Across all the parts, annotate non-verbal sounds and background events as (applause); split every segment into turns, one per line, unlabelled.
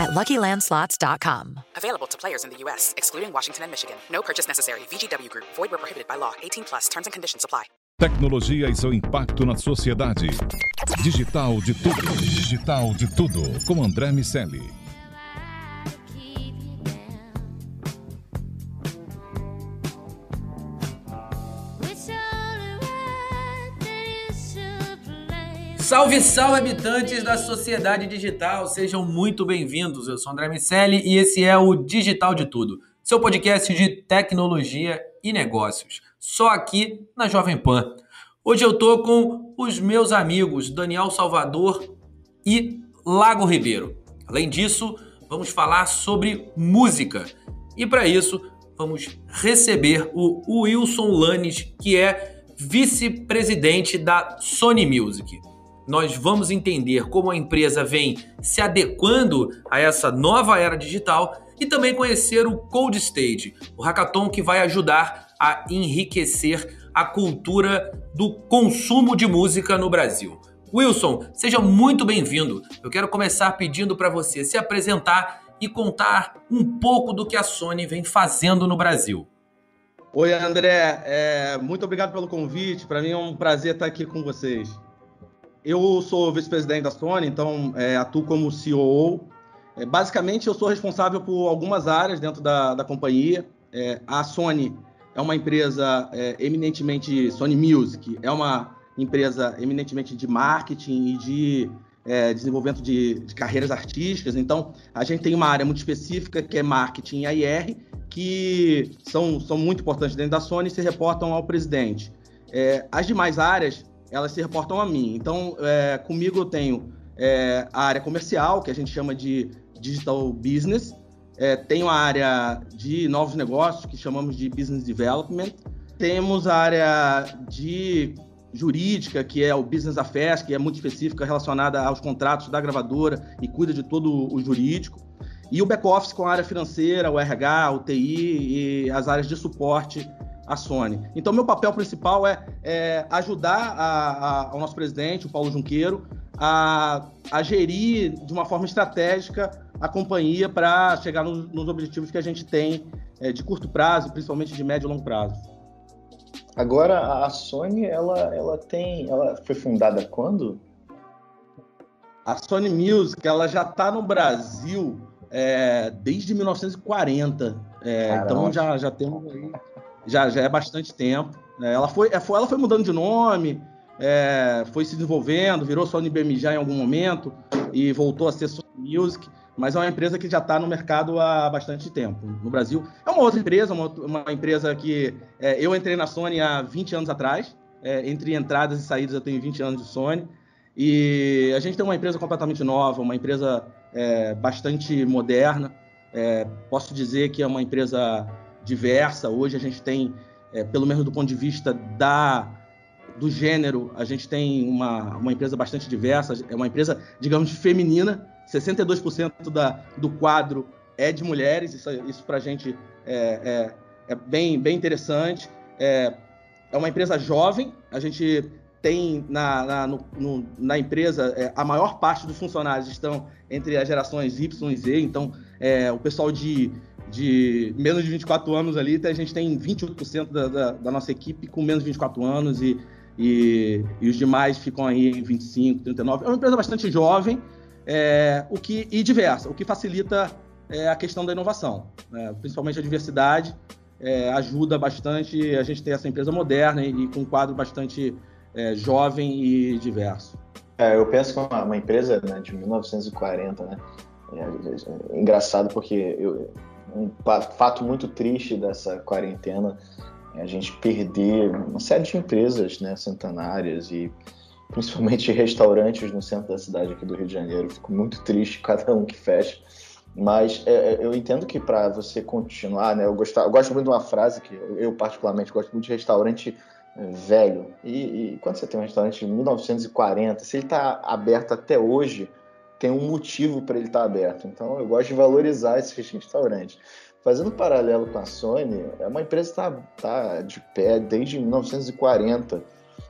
at LuckyLandSlots.com.
Available to players in the U.S., excluding Washington and Michigan. No purchase necessary. VGW Group. Void where prohibited by law. 18 plus. Terms and conditions apply.
Tecnologia e seu impacto na sociedade. Digital de tudo. Digital de tudo. Com André Miceli.
Salve, salve, habitantes da sociedade digital, sejam muito bem-vindos. Eu sou André Miceli e esse é o Digital de Tudo, seu podcast de tecnologia e negócios, só aqui na Jovem Pan. Hoje eu tô com os meus amigos Daniel Salvador e Lago Ribeiro. Além disso, vamos falar sobre música e para isso vamos receber o Wilson Lanes, que é vice-presidente da Sony Music nós vamos entender como a empresa vem se adequando a essa nova era digital e também conhecer o Cold Stage, o hackathon que vai ajudar a enriquecer a cultura do consumo de música no Brasil. Wilson, seja muito bem-vindo. Eu quero começar pedindo para você se apresentar e contar um pouco do que a Sony vem fazendo no Brasil.
Oi, André. É, muito obrigado pelo convite. Para mim é um prazer estar aqui com vocês. Eu sou vice-presidente da Sony, então é, atuo como CEO. É, basicamente, eu sou responsável por algumas áreas dentro da, da companhia. É, a Sony é uma empresa é, eminentemente Sony Music, é uma empresa eminentemente de marketing e de é, desenvolvimento de, de, carreiras artísticas. Então, a gente tem uma área muito específica que é marketing e IR, que são, são muito importantes dentro da Sony e se reportam ao presidente. É, as demais áreas elas se reportam a mim. Então, é, comigo eu tenho é, a área comercial, que a gente chama de digital business, é, tenho a área de novos negócios, que chamamos de business development, temos a área de jurídica, que é o business affairs, que é muito específica relacionada aos contratos da gravadora e cuida de todo o jurídico. E o back-office com a área financeira, o RH, o TI e as áreas de suporte a Sony. Então, meu papel principal é, é ajudar a, a, ao nosso presidente, o Paulo Junqueiro, a, a gerir de uma forma estratégica a companhia para chegar no, nos objetivos que a gente tem é, de curto prazo, principalmente de médio e longo prazo.
Agora, a Sony, ela, ela tem, ela foi fundada quando?
A Sony Music, ela já está no Brasil é, desde 1940. É, então já, já temos aí já, já é bastante tempo. Né? Ela, foi, é, ela foi mudando de nome, é, foi se desenvolvendo, virou Sony BMJ em algum momento e voltou a ser Sony Music, mas é uma empresa que já está no mercado há bastante tempo. No Brasil, é uma outra empresa, uma, uma empresa que é, eu entrei na Sony há 20 anos atrás. É, entre entradas e saídas, eu tenho 20 anos de Sony. E a gente tem uma empresa completamente nova, uma empresa é, bastante moderna. É, posso dizer que é uma empresa diversa. Hoje a gente tem, é, pelo menos do ponto de vista da do gênero, a gente tem uma, uma empresa bastante diversa, é uma empresa, digamos, feminina. 62% da, do quadro é de mulheres, isso, isso para a gente é, é, é, bem, bem interessante. É, é uma empresa jovem, a gente tem na, na, no, no, na empresa é, a maior parte dos funcionários estão entre as gerações Y e Z, então é, o pessoal de de menos de 24 anos ali, a gente tem 28% da, da, da, nossa equipe com menos de 24 anos e, e, e, os demais ficam aí em 25, 39. É uma empresa bastante jovem é, o que, e diversa, o que facilita é, a questão da inovação, né? principalmente a diversidade. É, ajuda bastante a gente ter essa empresa moderna e, e com um quadro bastante é, jovem e diverso.
É, eu penso que uma, uma empresa né, de 1940, né? É, é, engraçado porque eu, um fato muito triste dessa quarentena é a gente perder uma série de empresas né, centenárias e principalmente (laughs) restaurantes no centro da cidade aqui do Rio de Janeiro. Fico muito triste (laughs) cada um que fecha. Mas é, é eu entendo que para você continuar, né, eu, gosto, eu gosto muito de uma frase que eu, eu, particularmente gosto muito de restaurante velho. E, e, quando você tem um restaurante de 1940, se ele está aberto até hoje, tem um motivo para ele estar tá aberto. Então eu gosto de valorizar esse restaurante. Fazendo paralelo com a Sony, é uma empresa que está tá de pé desde 1940.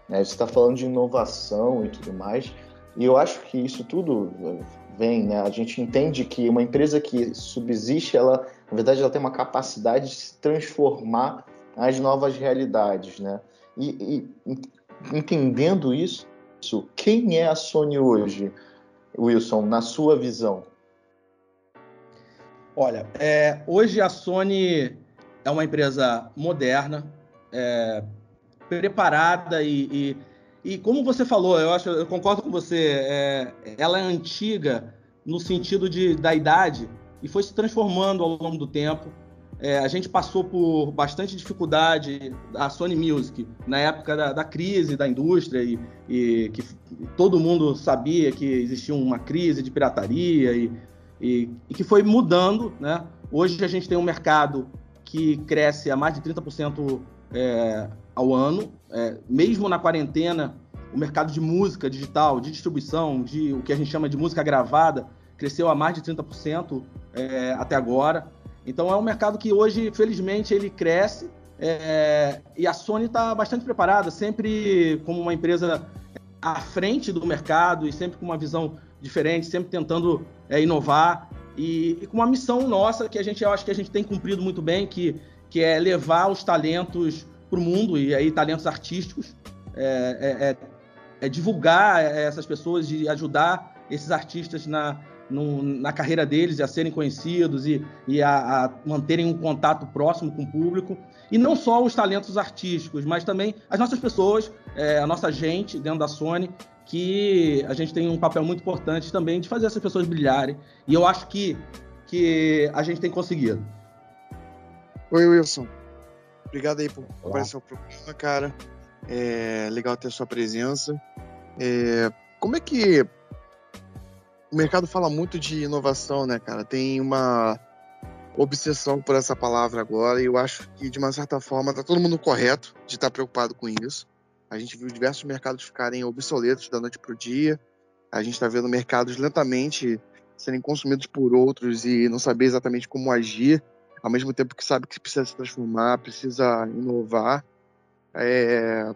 Né? Você está falando de inovação e tudo mais. E eu acho que isso tudo vem, né? A gente entende que uma empresa que subsiste, ela, na verdade, ela tem uma capacidade de se transformar às novas realidades, né? E, e entendendo isso, quem é a Sony hoje, Wilson, na sua visão?
Olha, é, hoje a Sony é uma empresa moderna, é, preparada e, e, e, como você falou, eu acho, eu concordo com você, é, ela é antiga no sentido de, da idade e foi se transformando ao longo do tempo. É, a gente passou por bastante dificuldade, a Sony Music, na época da, da crise da indústria, e, e, que todo mundo sabia que existia uma crise de pirataria, e, e, e, que foi mudando. Né? Hoje a gente tem um mercado que cresce a mais de 30% é, ao ano, é, mesmo na quarentena, o mercado de música digital, de distribuição, de o que a gente chama de música gravada, cresceu a mais de 30% é, até agora. Então é um mercado que hoje, felizmente, ele cresce é, e a Sony está bastante preparada, sempre como uma empresa à frente do mercado e sempre com uma visão diferente, sempre tentando é, inovar e, e, com uma missão nossa que a gente eu acho que a gente tem cumprido muito bem, que, que é levar os talentos para o mundo e aí talentos artísticos, é, é, é, é divulgar essas pessoas e ajudar esses artistas na, no, na carreira deles, a serem conhecidos e, e a, a, manterem um contato próximo com o público. E não só os talentos artísticos, mas também as nossas pessoas, é, a nossa gente dentro da Sony, que a gente tem um papel muito importante também de fazer essas pessoas brilharem. E eu acho que, que a gente tem conseguido.
Oi, Wilson. Obrigado aí por aparecer no programa, cara. É legal ter a sua presença. É, como é que o mercado fala muito de inovação, né, cara? Tem uma obsessão por essa palavra agora e eu acho que, de uma certa forma, tá todo mundo correto de estar preocupado com isso. A gente viu diversos mercados ficarem obsoletos da noite para o dia. A gente está vendo mercados lentamente serem consumidos por outros e não saber exatamente como agir, ao mesmo tempo que sabe que precisa se transformar, precisa inovar. É...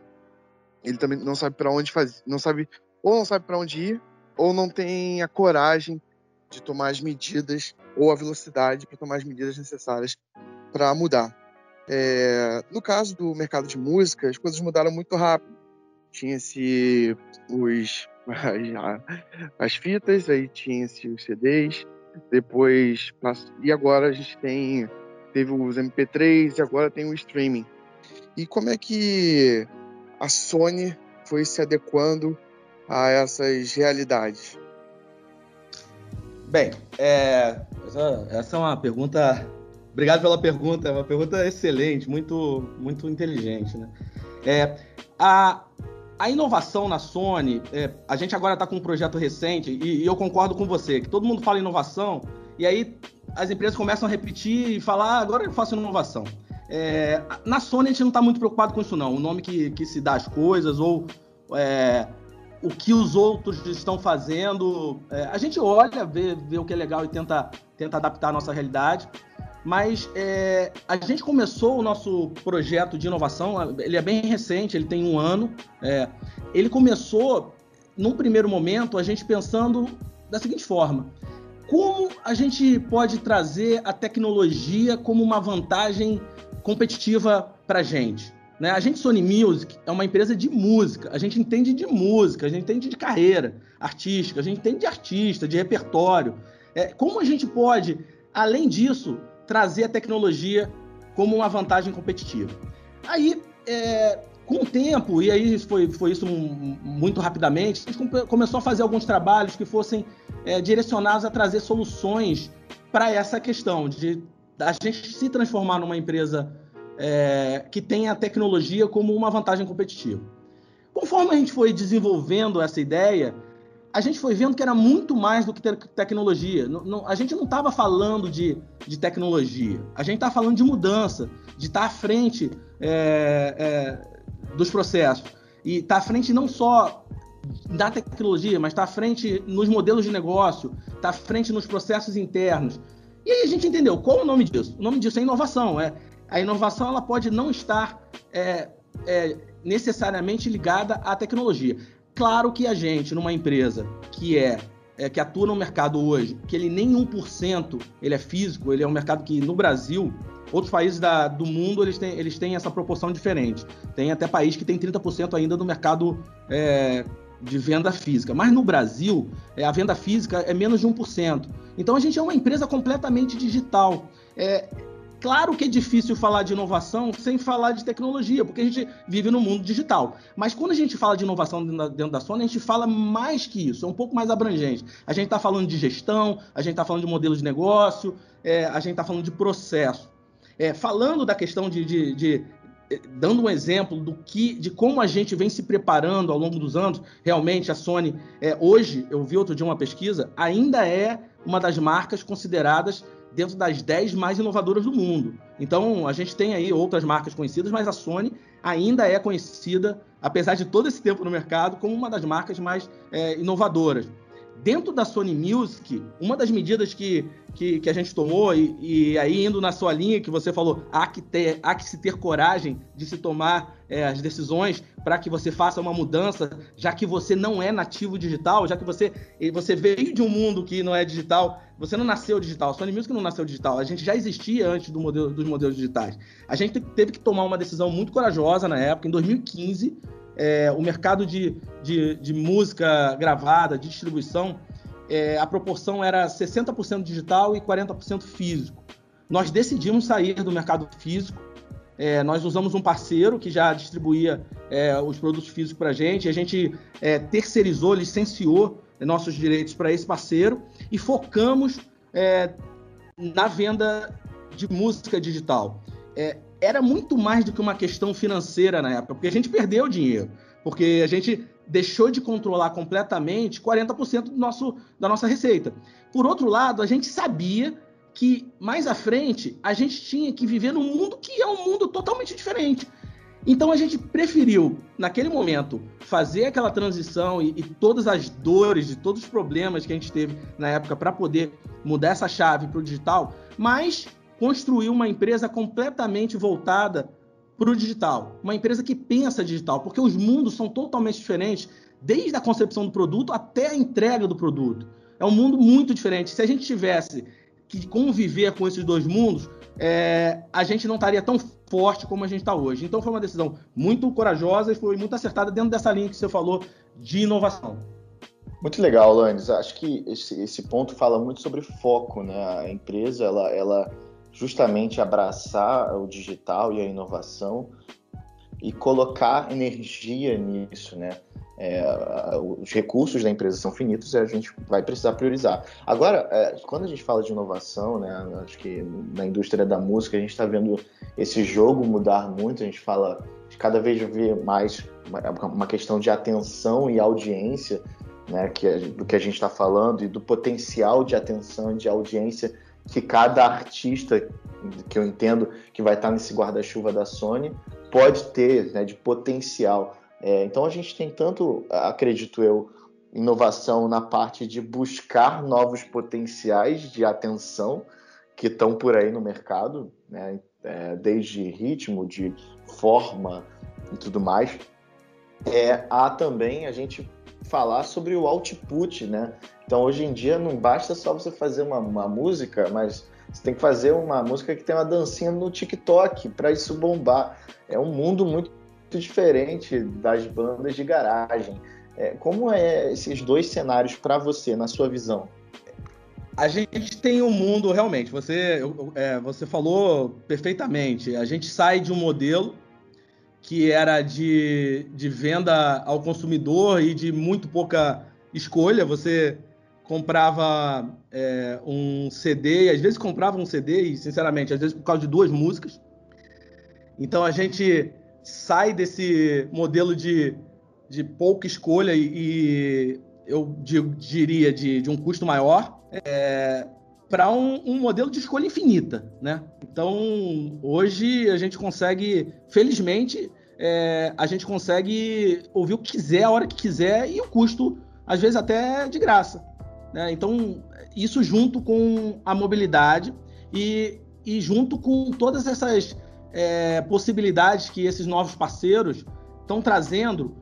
Ele também não sabe para onde fazer, não sabe ou não sabe para onde ir ou não tem a coragem de tomar as medidas ou a velocidade para tomar as medidas necessárias para mudar. É, no caso do mercado de música, as coisas mudaram muito rápido. Tinha-se os (laughs) as, as, fitas, aí tinha-se os CDs, depois e agora a gente tem teve os MP3 e agora tem o streaming. E como é que a Sony foi se adequando a essas realidades?
Bem, é, essa, essa, é uma pergunta. Obrigado pela pergunta, é uma pergunta excelente, muito, muito inteligente. Né? É, a, a inovação na Sony, é, a gente agora está com um projeto recente, e, e, eu concordo com você, que todo mundo fala inovação, e aí as empresas começam a repetir e falar, ah, agora eu faço inovação. É, na Sony a gente não está muito preocupado com isso, não. O nome que, que se dá às coisas, ou é, o que os outros estão fazendo. É, a gente olha, vê, vê o que é legal e tenta, tenta adaptar a nossa realidade. Mas é, a gente começou o nosso projeto de inovação, ele é bem recente, ele tem um ano. É, ele começou, num primeiro momento, a gente pensando da seguinte forma: como a gente pode trazer a tecnologia como uma vantagem competitiva para a gente? Né? A gente, Sony Music, é uma empresa de música. A gente entende de música, a gente entende de carreira artística, a gente entende de artista, de repertório. É, como a gente pode, além disso, trazer a tecnologia como uma vantagem competitiva? Aí, é, com o tempo, e aí foi, foi isso muito rapidamente, a gente começou a fazer alguns trabalhos que fossem é, direcionados a trazer soluções para essa questão de a gente se transformar numa empresa é, que tem a tecnologia como uma vantagem competitiva. Conforme a gente foi desenvolvendo essa ideia, a gente foi vendo que era muito mais do que te tecnologia. Não, não, a gente não estava falando de, de, tecnologia, a gente estava falando de mudança, de estar tá à frente é, é, dos processos. E está à frente não só da tecnologia, mas está à frente nos modelos de negócio, está à frente nos processos internos. E aí a gente entendeu qual o nome disso? O nome disso é inovação. É, a inovação ela pode não estar é, é, necessariamente ligada à tecnologia. Claro que a gente, numa empresa que é, é que atua no mercado hoje, que ele nem 1% ele é físico, ele é um mercado que no Brasil Outros países da, do mundo eles têm, eles têm essa proporção diferente. Tem até país que tem 30% ainda do mercado é, de venda física. Mas no Brasil, é, a venda física é menos de 1%. Então a gente é uma empresa completamente digital. É, claro que é difícil falar de inovação sem falar de tecnologia, porque a gente vive no mundo digital. Mas quando a gente fala de inovação dentro da Sony, a gente fala mais que isso, é um pouco mais abrangente. A gente está falando de gestão, a gente está falando de modelo de negócio, é, a gente está falando de processo. É, falando da questão de, de, de, eh, dando um exemplo do que, de como a gente vem se preparando ao longo dos anos, realmente a Sony, é, hoje, eu vi outro dia uma pesquisa, ainda é uma das marcas consideradas dentro das 10 mais inovadoras do mundo. Então, a gente tem aí outras marcas conhecidas, mas a Sony ainda é conhecida, apesar de todo esse tempo no mercado, como uma das marcas mais é, inovadoras. Dentro da Sony Music, uma das medidas que, que, que a gente tomou, e, e, aí indo na sua linha que você falou, há que, ter, há que se ter coragem de se tomar é, as decisões para que você faça uma mudança, já que você não é nativo digital, já que você, você veio de um mundo que não é digital, você não nasceu digital, a Sony Music não nasceu digital, a gente já existia antes do modelo, dos modelos digitais. A gente teve que tomar uma decisão muito corajosa na época, em 2015, é, o mercado de, de, de, música gravada, de distribuição, é, a proporção era 60% digital e 40% físico. Nós decidimos sair do mercado físico. É, nós usamos um parceiro que já distribuía é, os produtos físicos para a gente. A gente é, terceirizou, licenciou nossos direitos para esse parceiro e focamos é, na venda de música digital. É, era muito mais do que uma questão financeira na época, porque a gente perdeu dinheiro, porque a gente deixou de controlar completamente 40% do nosso, da nossa receita. Por outro lado, a gente sabia que mais à frente a gente tinha que viver num mundo que é um mundo totalmente diferente. Então a gente preferiu, naquele momento, fazer aquela transição e, e todas as dores e todos os problemas que a gente teve na época para poder mudar essa chave para o digital, mas construiu uma empresa completamente voltada para o digital, uma empresa que pensa digital, porque os mundos são totalmente diferentes, desde a concepção do produto até a entrega do produto. É um mundo muito diferente. Se a gente tivesse que conviver com esses dois mundos, é, a gente não estaria tão forte como a gente está hoje. Então foi uma decisão muito corajosa e foi muito acertada dentro dessa linha que você falou de inovação.
Muito legal, Landes. Acho que esse, esse ponto fala muito sobre foco, né? A empresa, ela, ela justamente abraçar o digital e a inovação e colocar energia nisso, né? É, os recursos da empresa são finitos e a gente vai precisar priorizar. Agora, é, quando a gente fala de inovação, né, acho que na indústria da música a gente está vendo esse jogo mudar muito. A gente fala de cada vez ver mais uma questão de atenção e audiência, né, que do que a gente está falando e do potencial de atenção e de audiência que cada artista que eu entendo que vai estar nesse guarda-chuva da Sony pode ter né, de potencial. É, então a gente tem tanto, acredito eu, inovação na parte de buscar novos potenciais de atenção que estão por aí no mercado, né, é, desde ritmo, de forma e tudo mais. É, há também a gente falar sobre o output, né? Então hoje em dia não basta só você fazer uma, uma música, mas você tem que fazer uma música que tem uma dancinha no TikTok para isso bombar. É um mundo muito diferente das bandas de garagem. É, como é esses dois cenários para você, na sua visão?
A gente tem um mundo realmente. Você, é, você falou perfeitamente. A gente sai de um modelo que era de, de venda ao consumidor e de muito pouca escolha. Você comprava é, um CD, às vezes comprava um CD, e sinceramente, às vezes por causa de duas músicas. Então a gente sai desse modelo de, de pouca escolha e, e eu diria de, de um custo maior é, para um, um, modelo de escolha infinita, né? Então hoje a gente consegue, felizmente, é, a gente consegue ouvir o que quiser, a hora que quiser, e o custo, às vezes, até de graça. Né? Então, isso junto com a mobilidade e, e junto com todas essas é, possibilidades que esses novos parceiros estão trazendo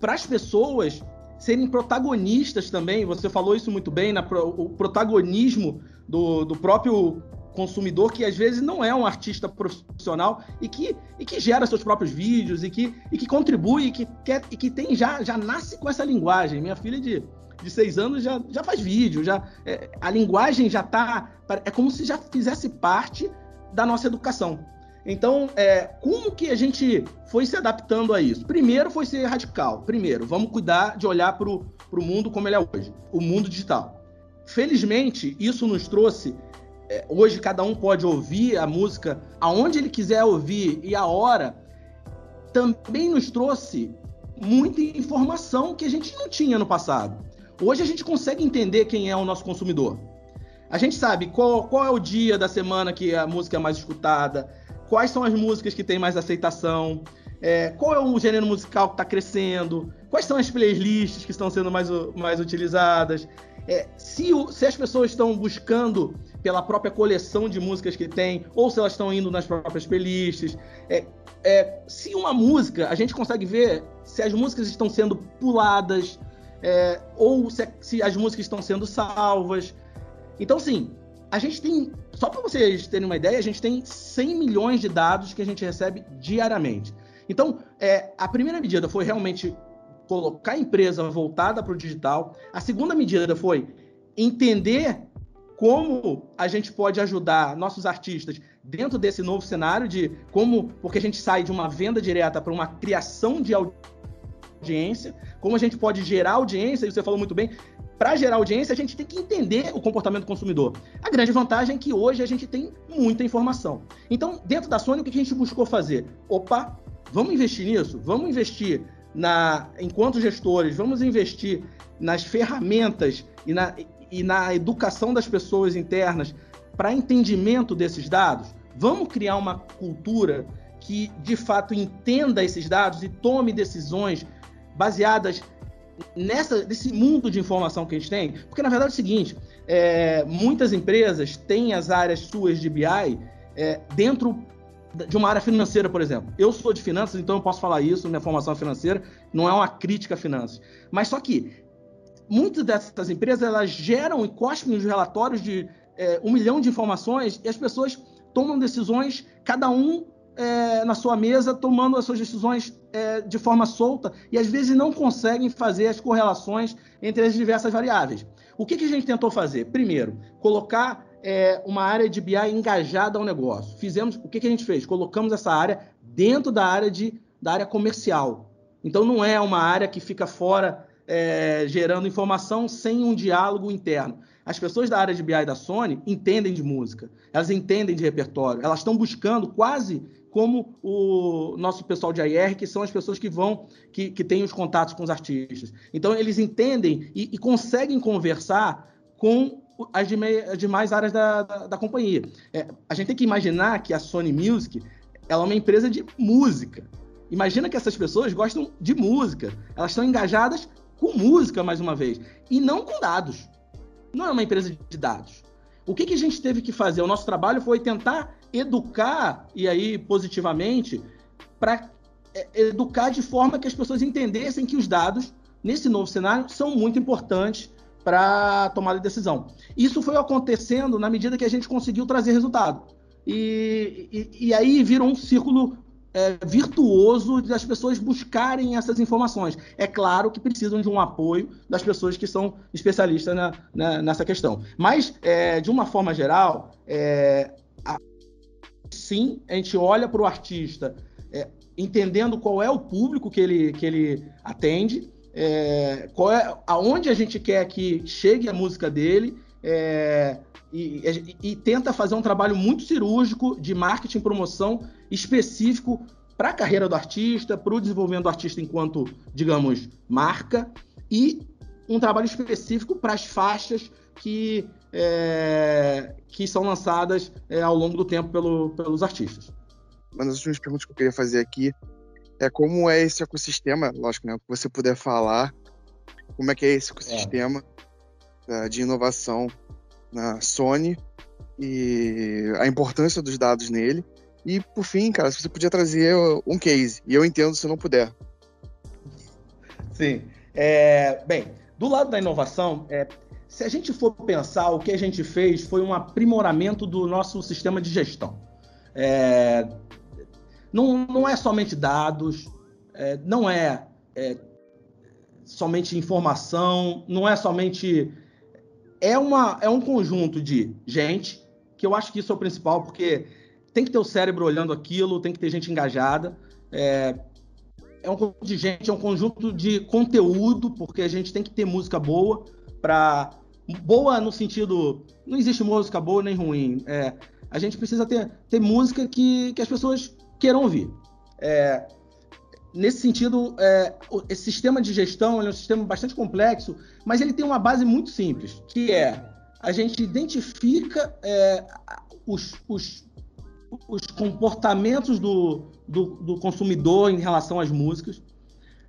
para as pessoas serem protagonistas também. Você falou isso muito bem, na, o protagonismo do, do próprio consumidor que às vezes não é um artista profissional e que, e que gera seus próprios vídeos e que, e que contribui e que, quer, e que tem já, já nasce com essa linguagem. Minha filha de, de seis anos já, já faz vídeo, já é, a linguagem já está é como se já fizesse parte da nossa educação. Então, é, como que a gente foi se adaptando a isso? Primeiro foi ser radical. Primeiro, vamos cuidar de olhar para o mundo como ele é hoje, o mundo digital. Felizmente, isso nos trouxe. É, hoje, cada um pode ouvir a música aonde ele quiser ouvir e a hora. Também nos trouxe muita informação que a gente não tinha no passado. Hoje a gente consegue entender quem é o nosso consumidor. A gente sabe qual, qual é o dia da semana que a música é mais escutada, quais são as músicas que têm mais aceitação, é, qual é o gênero musical que está crescendo, quais são as playlists que estão sendo mais, mais utilizadas, é, se, o, se as pessoas estão buscando pela própria coleção de músicas que tem, ou se elas estão indo nas próprias playlists. É, é, se uma música, a gente consegue ver se as músicas estão sendo puladas, é, ou se, se, as músicas estão sendo salvas. Então, sim, a gente tem, só para vocês terem uma ideia, a gente tem 100 milhões de dados que a gente recebe diariamente. Então, é, a primeira medida foi realmente colocar a empresa voltada para o digital. A segunda medida foi entender como a gente pode ajudar nossos artistas dentro desse novo cenário de como, porque a gente sai de uma venda direta para uma criação de audiência, como a gente pode gerar audiência, e você falou muito bem, para gerar audiência, a gente tem que entender o comportamento do consumidor. A grande vantagem é que hoje a gente tem muita informação. Então, dentro da Sony, o que a gente buscou fazer? Opa, vamos investir nisso? Vamos investir na, enquanto gestores, vamos investir nas ferramentas e na, e na educação das pessoas internas para entendimento desses dados? Vamos criar uma cultura que de fato entenda esses dados e tome decisões baseadas nessa, nesse mundo de informação que a gente tem, porque na verdade é o seguinte, é, muitas empresas têm as áreas suas de BI é, dentro de uma área financeira, por exemplo. Eu sou de finanças, então eu posso falar isso, minha formação financeira não é uma crítica a finanças. Mas só que muitas dessas empresas elas geram e cospem os relatórios de é, um milhão de informações e as pessoas tomam decisões, cada um é, na sua mesa tomando as suas decisões é, de forma solta e às vezes não conseguem fazer as correlações entre as diversas variáveis. O que, que a gente tentou fazer? Primeiro, colocar é, uma área de BI engajada ao negócio. Fizemos o que, que a gente fez? Colocamos essa área dentro da área de da área comercial. Então não é uma área que fica fora é, gerando informação sem um diálogo interno. As pessoas da área de BI da Sony entendem de música, elas entendem de repertório, elas estão buscando quase como o nosso pessoal de AR, que são as pessoas que vão, que, que têm os contatos com os artistas. Então, eles entendem e, e conseguem conversar com as, as demais áreas da, da, da companhia. É, a gente tem que imaginar que a Sony Music ela é uma empresa de música. Imagina que essas pessoas gostam de música. Elas estão engajadas com música, mais uma vez, e não com dados. Não é uma empresa de dados. O que, que a gente teve que fazer? O nosso trabalho foi tentar educar, e aí positivamente, para é, educar de forma que as pessoas entendessem que os dados, nesse novo cenário, são muito importantes para tomar a decisão. Isso foi acontecendo na medida que a gente conseguiu trazer resultado. E, e, e aí virou um círculo é, virtuoso das pessoas buscarem essas informações. É claro que precisam de um apoio das pessoas que são especialistas na, na, nessa questão. Mas, é, de uma forma geral, é, sim, a gente olha para o artista é, entendendo qual é o público que ele, que ele atende, é, qual é, aonde a gente quer que chegue a música dele, é, e, e, e, tenta fazer um trabalho muito cirúrgico de marketing promoção específico para a carreira do artista, para o desenvolvimento do artista enquanto, digamos, marca, e um trabalho específico para as faixas que, é, que são lançadas é, ao longo do tempo pelo, pelos artistas.
Uma das últimas perguntas que eu queria fazer aqui é como é esse ecossistema, lógico, né? O que você puder falar, como é que é esse ecossistema é. de inovação na Sony e a importância dos dados nele. E, por fim, cara, se você podia trazer um case, e eu entendo se não puder.
Sim. É, bem, do lado da inovação, é, se a gente for pensar, o que a gente fez foi um aprimoramento do nosso sistema de gestão. É, não, não é somente dados, é, não é, é somente informação, não é somente. É, uma, é um conjunto de gente, que eu acho que isso é o principal, porque tem que ter o cérebro olhando aquilo, tem que ter gente engajada. É, é um conjunto de gente, é um conjunto de conteúdo, porque a gente tem que ter música boa para boa no sentido não existe música boa nem ruim. É, a gente precisa ter, ter música que, que as pessoas queiram ouvir. É, nesse sentido, é, esse sistema de gestão é um sistema bastante complexo, mas ele tem uma base muito simples, que é a gente identifica é, os, os, os, comportamentos do, do, do consumidor em relação às músicas.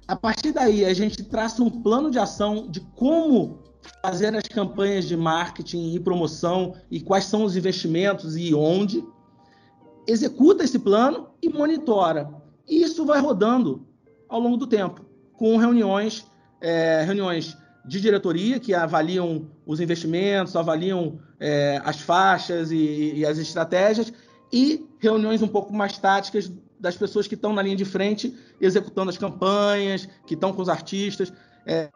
A partir daí, a gente traça um plano de ação de como fazer as campanhas de marketing e promoção e quais são os investimentos e onde executa esse plano e monitora. E isso vai rodando ao longo do tempo, com reuniões, é, reuniões de diretoria que avaliam os investimentos, avaliam é, as faixas e, e, as estratégias, e reuniões um pouco mais táticas das pessoas que estão na linha de frente executando as campanhas, que estão com os artistas. É,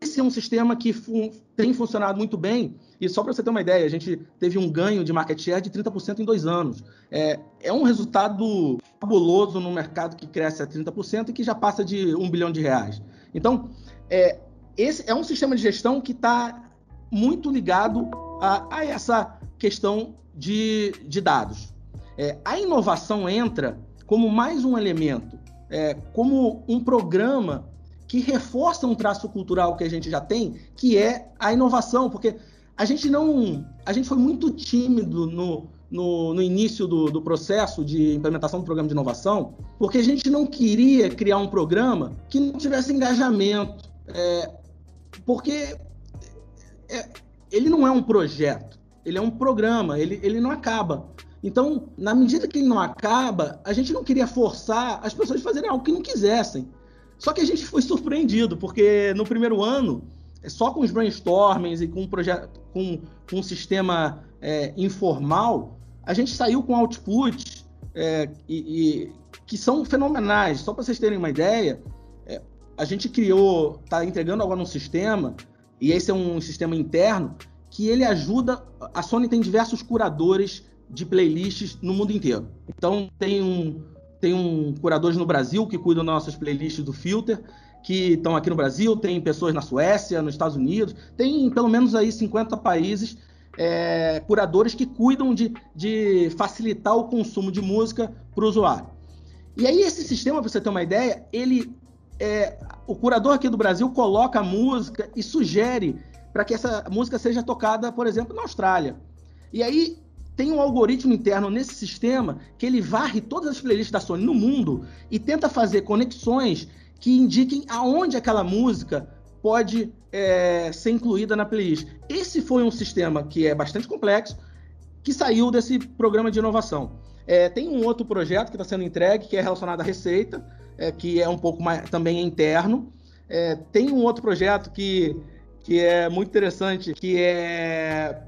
esse é um sistema que fun tem funcionado muito bem. E só para você ter uma ideia, a gente teve um ganho de market share de 30% em dois anos. É, é um resultado fabuloso no mercado que cresce a 30% e que já passa de um bilhão de reais. Então, é, esse é um sistema de gestão que está muito ligado a, a, essa questão de, de dados. É, a inovação entra como mais um elemento, é, como um programa que reforça um traço cultural que a gente já tem, que é a inovação, porque a gente não, a gente foi muito tímido no, no, no início do, do, processo de implementação do programa de inovação, porque a gente não queria criar um programa que não tivesse engajamento, é, porque é, ele não é um projeto, ele é um programa, ele, ele não acaba. Então, na medida que ele não acaba, a gente não queria forçar as pessoas a fazerem algo que não quisessem. Só que a gente foi surpreendido, porque no primeiro ano, só com os brainstormings e com um projeto, com, com um sistema é, informal, a gente saiu com outputs é, e, e, que são fenomenais. Só para vocês terem uma ideia, é, a gente criou, está entregando agora um sistema, e esse é um sistema interno, que ele ajuda. A Sony tem diversos curadores de playlists no mundo inteiro. Então tem um, tem um curadores no Brasil que cuidam das nossas playlists do Filter, que estão aqui no Brasil, tem pessoas na Suécia, nos Estados Unidos, tem pelo menos aí 50 países é, curadores que cuidam de, de facilitar o consumo de música para o usuário. E aí esse sistema, para você ter uma ideia, ele é, o curador aqui do Brasil coloca a música e sugere para que essa música seja tocada, por exemplo, na Austrália. E aí tem um algoritmo interno nesse sistema que ele varre todas as playlists da Sony no mundo e tenta fazer conexões que indiquem aonde aquela música pode é, ser incluída na playlist. Esse foi um sistema que é bastante complexo, que saiu desse programa de inovação. É, tem um outro projeto que está sendo entregue, que é relacionado à receita, é, que é um pouco mais também interno. É, tem um outro projeto que, que é muito interessante, que é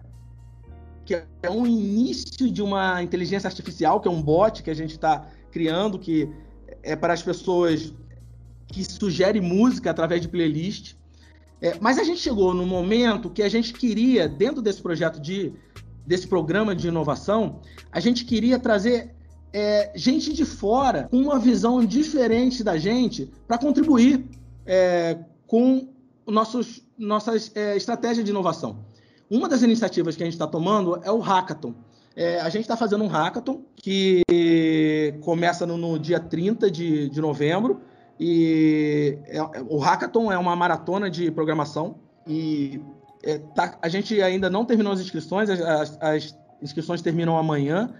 que é um início de uma inteligência artificial, que é um bot que a gente está criando, que é para as pessoas que sugere música através de playlist. É, mas a gente chegou no momento que a gente queria, dentro desse projeto de desse programa de inovação, a gente queria trazer é, gente de fora com uma visão diferente da gente para contribuir é, com nossos, nossas é, estratégias de inovação. Uma das iniciativas que a gente está tomando é o Hackathon. É, a gente está fazendo um hackathon que começa no, no dia 30 de, de novembro. E é, o hackathon é uma maratona de programação. E é, tá, a gente ainda não terminou as inscrições, as, as, inscrições terminam amanhã.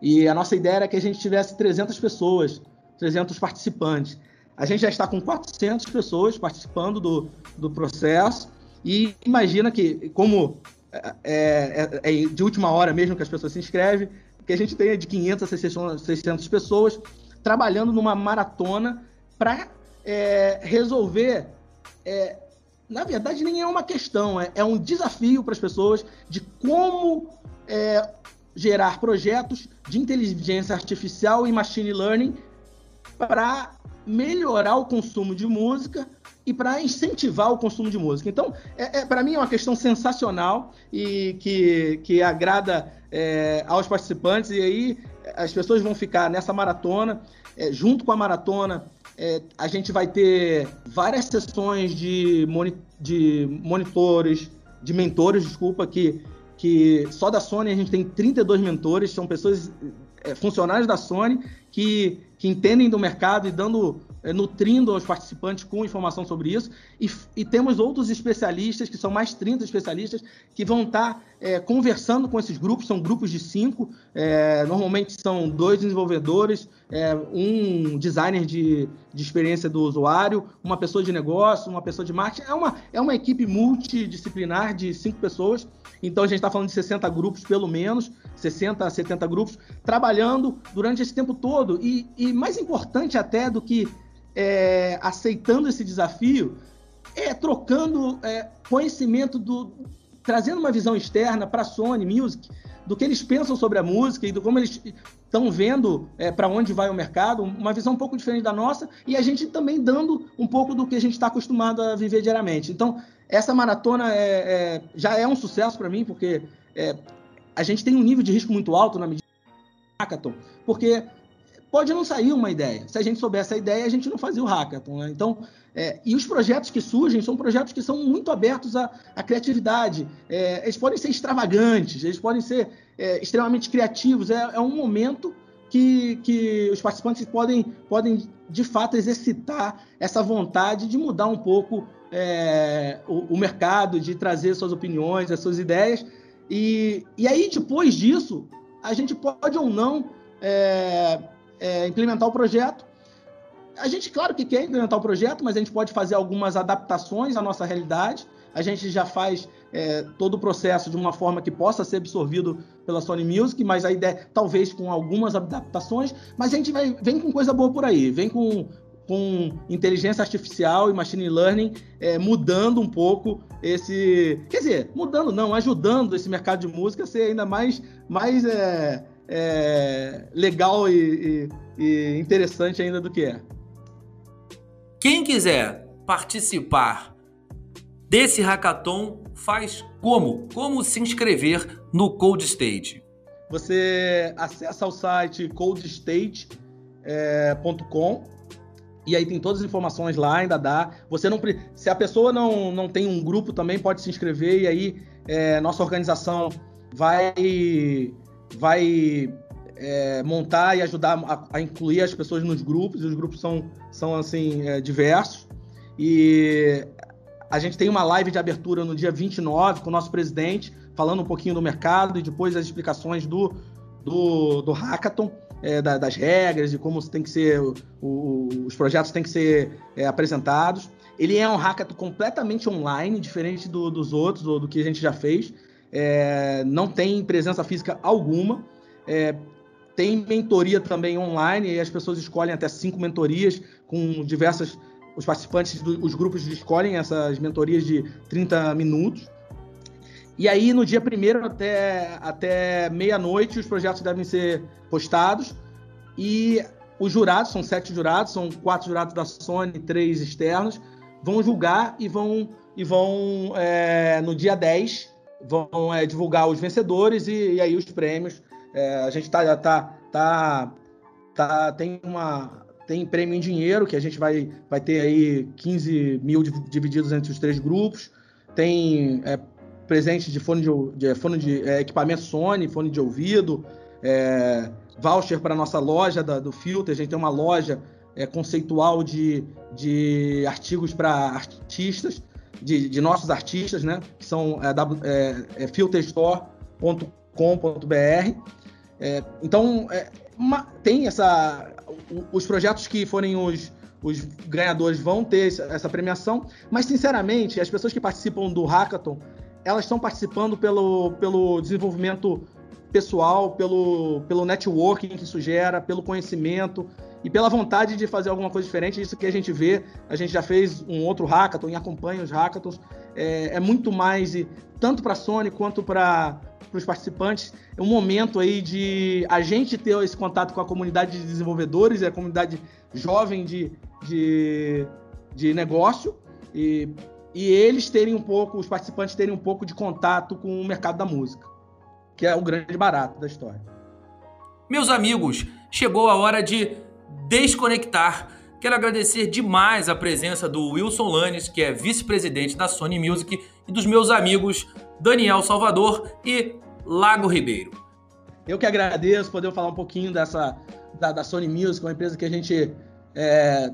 E a nossa ideia era que a gente tivesse 300 pessoas 300 participantes. A gente já está com 400 pessoas participando do, do processo e imagina que, como é, é, é, de última hora mesmo que as pessoas se inscrevem, que a gente tenha de 500 a 600 pessoas trabalhando numa maratona para é, resolver. É, na verdade, nem é uma questão, é, é um desafio para as pessoas de como é, gerar projetos de inteligência artificial e machine learning para melhorar o consumo de música e para incentivar o consumo de música. Então, é, é para mim é uma questão sensacional e que, que agrada é, aos participantes. E aí as pessoas vão ficar nessa maratona, é, junto com a maratona. É, a gente vai ter várias sessões de, moni de monitores, de mentores, desculpa, que, que só da Sony a gente tem 32 mentores, são pessoas é, funcionários da Sony que, que entendem do mercado e dando nutrindo os participantes com informação sobre isso. E, e, temos outros especialistas, que são mais 30 especialistas, que vão estar é, conversando com esses grupos. São grupos de cinco, é, normalmente são dois desenvolvedores, é, um designer de, de experiência do usuário, uma pessoa de negócio, uma pessoa de marketing. É uma, é uma equipe multidisciplinar de cinco pessoas. Então a gente está falando de 60 grupos, pelo menos, 60 a 70 grupos, trabalhando durante esse tempo todo. E, e mais importante até do que é, aceitando esse desafio, é trocando é, conhecimento do. trazendo uma visão externa para a Sony Music, do que eles pensam sobre a música e do como eles estão vendo é, para onde vai o mercado, uma visão um pouco diferente da nossa, e a gente também dando um pouco do que a gente está acostumado a viver diariamente. Então, essa maratona é, é, já é um sucesso para mim, porque é, a gente tem um nível de risco muito alto na medida hackathon, porque pode não sair uma ideia. Se a gente soubesse a ideia, a gente não fazia o hackathon. Né? Então, é, e os projetos que surgem são projetos que são muito abertos à, à criatividade. É, eles podem ser extravagantes, eles podem ser é, extremamente criativos. É, é, um momento que, que os participantes podem, podem, de fato, exercitar essa vontade de mudar um pouco é, o, o, mercado, de trazer suas opiniões, as suas ideias. E, e aí, depois disso, a gente pode ou não é, é, implementar o projeto. A gente, claro que quer implementar o projeto, mas a gente pode fazer algumas adaptações à nossa realidade. A gente já faz é, todo o processo de uma forma que possa ser absorvido pela Sony Music, mas a ideia, talvez com algumas adaptações, mas a gente vai, vem com coisa boa por aí, vem com, com inteligência artificial e machine learning é, mudando um pouco esse. Quer dizer, mudando não, ajudando esse mercado de música a ser ainda mais, mais é, é, legal e, e, e interessante ainda do que é.
Quem quiser participar desse hackathon, faz como? Como se inscrever no Code Stage?
Você acessa o site codestage.com é, e aí tem todas as informações lá, ainda dá. Você não se a pessoa não, não tem um grupo também pode se inscrever e aí é, nossa organização vai vai é, montar e ajudar a, a, incluir as pessoas nos grupos. E os grupos são, são assim, é, diversos. E a gente tem uma live de abertura no dia 29 com o nosso presidente, falando um pouquinho do mercado e depois as explicações do, do, do hackathon, é, da, das regras e como tem que ser, o, o, os projetos têm que ser é, apresentados. Ele é um hackathon completamente online, diferente do, dos outros, do, do que a gente já fez é, não tem presença física alguma. É, tem mentoria também online, e as pessoas escolhem até cinco mentorias com diversas. Os participantes, os grupos escolhem essas mentorias de 30 minutos. E aí, no dia primeiro até, até meia-noite, os projetos devem ser postados. E os jurados, são sete jurados, são quatro jurados da Sony, três externos, vão julgar e vão, e vão é, no dia 10, vão é, divulgar os vencedores e, e aí os prêmios. É, a gente tá, tá, tá, tá, tem uma tem prêmio em dinheiro que a gente vai, vai ter aí 15 mil divididos entre os três grupos. Tem é, presente de fone de, de, fone de é, equipamento Sony, fone de ouvido, é, voucher para nossa loja da, do Filter. A gente tem uma loja é, conceitual de, de artigos para artistas de, de nossos artistas, né? Que são é, é, é filterstore.com.br. É, então, é, uma, tem essa. Os projetos que forem os, os ganhadores vão ter essa premiação, mas, sinceramente, as pessoas que participam do hackathon, elas estão participando pelo, pelo desenvolvimento pessoal, pelo, pelo networking que isso gera, pelo conhecimento e pela vontade de fazer alguma coisa diferente. Isso que a gente vê, a gente já fez um outro hackathon e acompanha os hackathons. É, é muito mais, e tanto para a Sony quanto para os participantes, é um momento aí de a gente ter esse contato com a comunidade de desenvolvedores a comunidade jovem de, de, de negócio e, e eles terem um pouco, os participantes terem um pouco de contato com o mercado da música que é o grande barato da história.
Meus amigos, chegou a hora de desconectar. Quero agradecer demais a presença do Wilson Lanes, que é vice-presidente da Sony Music, e dos meus amigos Daniel Salvador e Lago Ribeiro.
Eu que agradeço poder falar um pouquinho dessa da, da Sony Music, uma empresa que a gente é,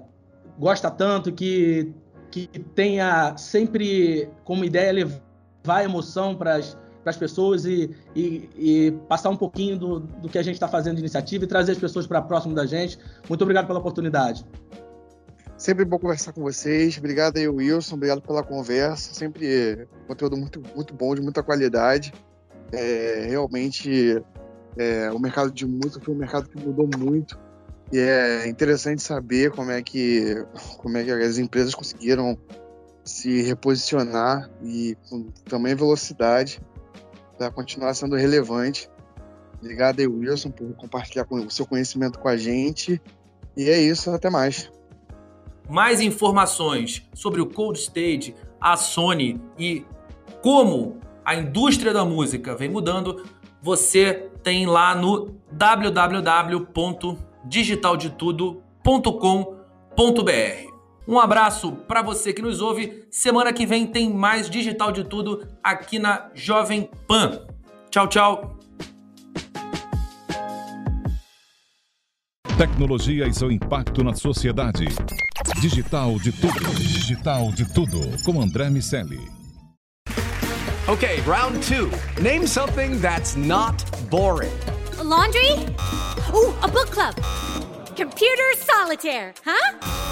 gosta tanto, que, que tenha sempre como ideia levar emoção para as para as pessoas e, e, e, passar um pouquinho do, do que a gente está fazendo de iniciativa e trazer as pessoas para próximo da gente. Muito obrigado pela oportunidade.
Sempre bom conversar com vocês. Obrigado aí, Wilson. Obrigado pela conversa. Sempre conteúdo muito, muito bom, de muita qualidade. É, realmente, é, o mercado de música foi um mercado que mudou muito. E é interessante saber como é que, como é que as empresas conseguiram se reposicionar e com também velocidade para continuar sendo relevante. Obrigado aí, Wilson, por compartilhar o seu conhecimento com a gente. E é isso, até mais.
Mais informações sobre o Cold Stage, a Sony e como a indústria da música vem mudando, você tem lá no www.digitaldetudo.com.br. Um abraço para você que nos ouve. Semana que vem tem mais Digital de Tudo aqui na Jovem Pan. Tchau, tchau.
Tecnologia e seu impacto na sociedade. Digital de Tudo. Digital de Tudo. Com André Miscelli.
Okay, round two. Name something that's not boring.
A laundry? Ooh, a book club. Computer solitaire, huh?